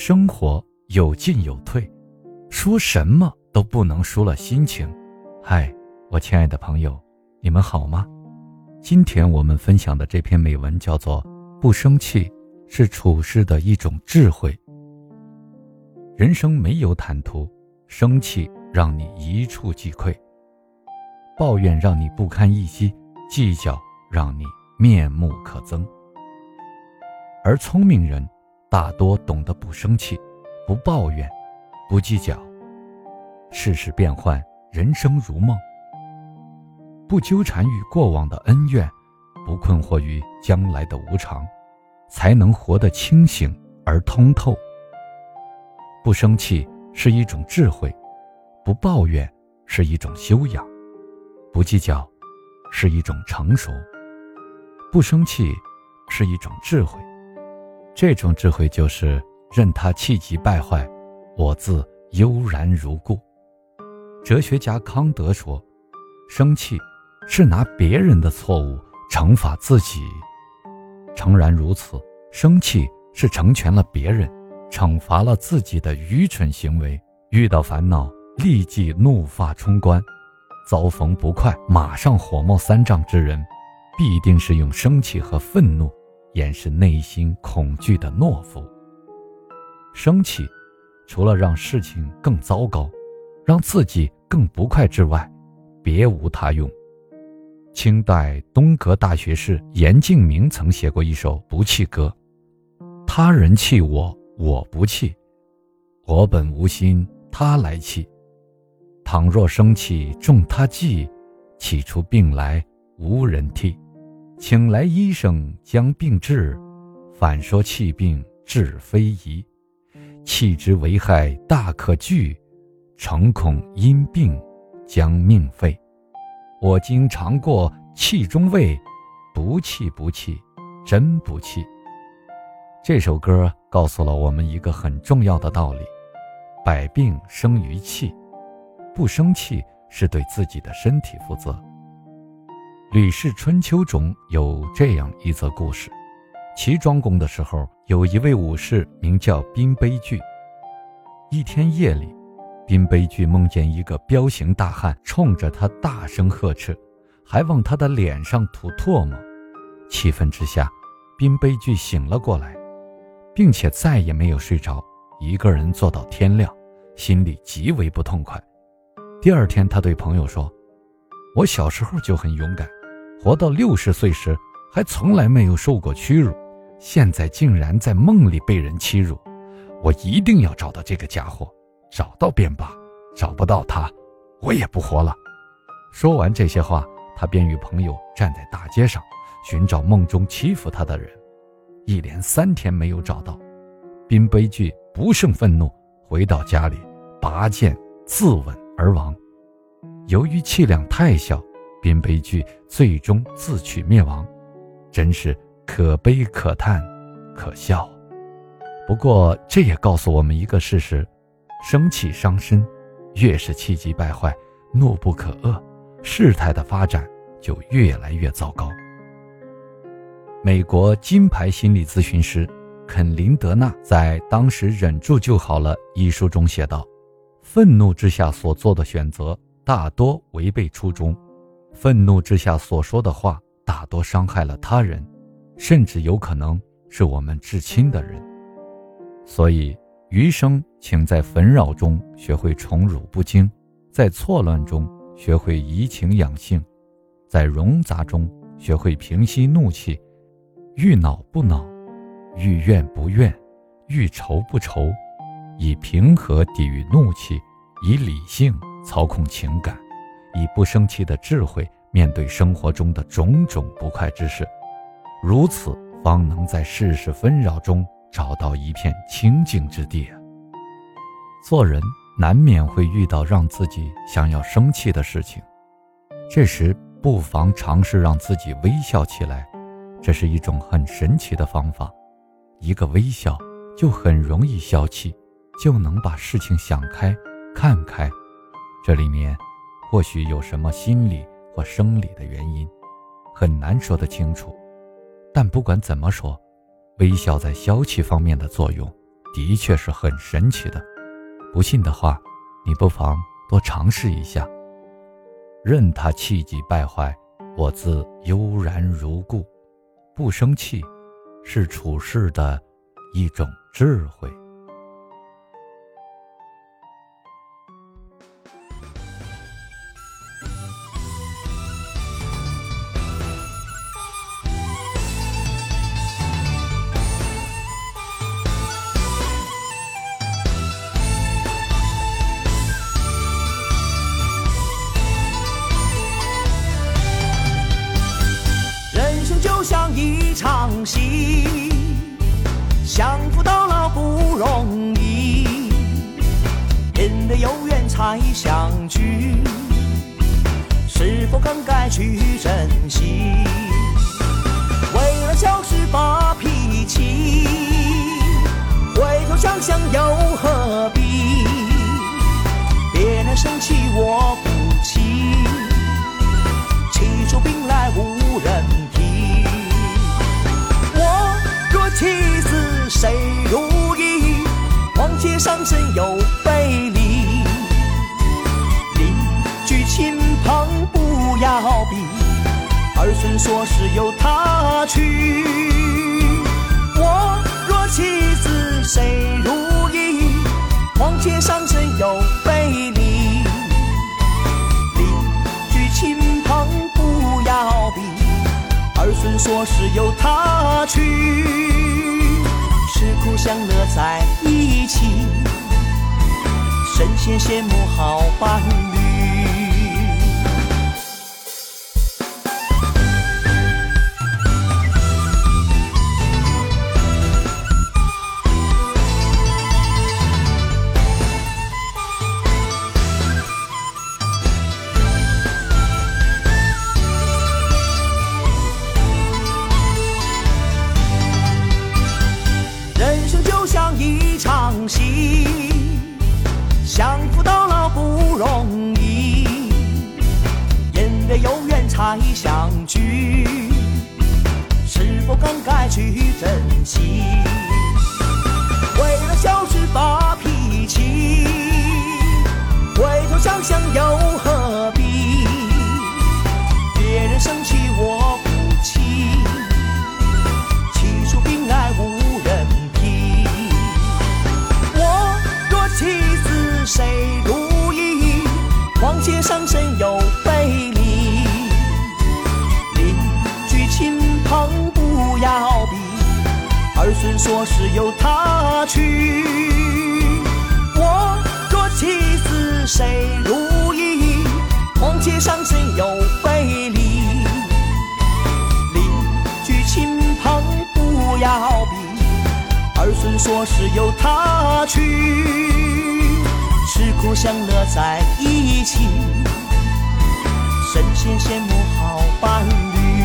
生活有进有退，说什么都不能输了心情。嗨，我亲爱的朋友，你们好吗？今天我们分享的这篇美文叫做《不生气是处事的一种智慧》。人生没有坦途，生气让你一触即溃，抱怨让你不堪一击，计较让你面目可憎。而聪明人大多懂得不生气，不抱怨，不计较。世事变幻，人生如梦。不纠缠于过往的恩怨，不困惑于将来的无常，才能活得清醒而通透。不生气是一种智慧，不抱怨是一种修养，不计较是一种成熟。不生气是一种智慧，这种智慧就是任他气急败坏，我自悠然如故。哲学家康德说：“生气。”是拿别人的错误惩罚自己，诚然如此，生气是成全了别人，惩罚了自己的愚蠢行为。遇到烦恼，立即怒发冲冠；遭逢不快，马上火冒三丈之人，必定是用生气和愤怒掩饰内心恐惧的懦夫。生气，除了让事情更糟糕，让自己更不快之外，别无他用。清代东阁大学士严敬明曾写过一首不气歌：“他人气我，我不气；我本无心，他来气。倘若生气中他计，气出病来无人替。请来医生将病治，反说气病治非宜。气之危害大可惧，诚恐因病将命废。”我经尝过气中味，不气不气，真不气。这首歌告诉了我们一个很重要的道理：百病生于气，不生气是对自己的身体负责。《吕氏春秋》中有这样一则故事：齐庄公的时候，有一位武士名叫宾悲剧。一天夜里。宾悲剧梦见一个彪形大汉冲着他大声呵斥，还往他的脸上吐唾沫。气愤之下，宾悲剧醒了过来，并且再也没有睡着，一个人坐到天亮，心里极为不痛快。第二天，他对朋友说：“我小时候就很勇敢，活到六十岁时还从来没有受过屈辱，现在竟然在梦里被人欺辱，我一定要找到这个家伙。”找到便罢，找不到他，我也不活了。说完这些话，他便与朋友站在大街上，寻找梦中欺负他的人。一连三天没有找到，宾悲剧不胜愤怒，回到家里，拔剑自刎而亡。由于气量太小，宾悲剧最终自取灭亡，真是可悲可叹，可笑。不过，这也告诉我们一个事实。生气伤身，越是气急败坏、怒不可遏，事态的发展就越来越糟糕。美国金牌心理咨询师肯林德纳在《当时忍住就好了》一书中写道：“愤怒之下所做的选择大多违背初衷，愤怒之下所说的话大多伤害了他人，甚至有可能是我们至亲的人。所以。”余生，请在纷扰中学会宠辱不惊，在错乱中学会怡情养性，在冗杂中学会平息怒气，欲恼不恼，欲怨不怨，欲愁不愁，以平和抵御怒气，以理性操控情感，以不生气的智慧面对生活中的种种不快之事，如此方能在世事纷扰中。找到一片清净之地。做人难免会遇到让自己想要生气的事情，这时不妨尝试让自己微笑起来，这是一种很神奇的方法。一个微笑就很容易消气，就能把事情想开、看开。这里面或许有什么心理或生理的原因，很难说得清楚。但不管怎么说。微笑在消气方面的作用，的确是很神奇的。不信的话，你不妨多尝试一下。任他气急败坏，我自悠然如故。不生气，是处事的一种智慧。场戏，相扶到老不容易，人的有缘才相聚，是否更该去珍惜？为了小事发脾气，回头想想又何必？别人生气我上身又背离，邻居亲朋不要比，儿孙说是由他去。我若妻子谁如意？况且上身又背离，邻居亲朋不要比，儿孙说是由他去。吃苦享乐在一，神仙羡慕好伴侣。才相聚，是否更该去珍惜？为了小事发脾气，回头想想又孙说是由他去。我若妻子谁如意？况且上身又背离，邻居亲朋不要比，儿孙说是由他去。吃苦享乐在一起，神仙羡慕好伴侣。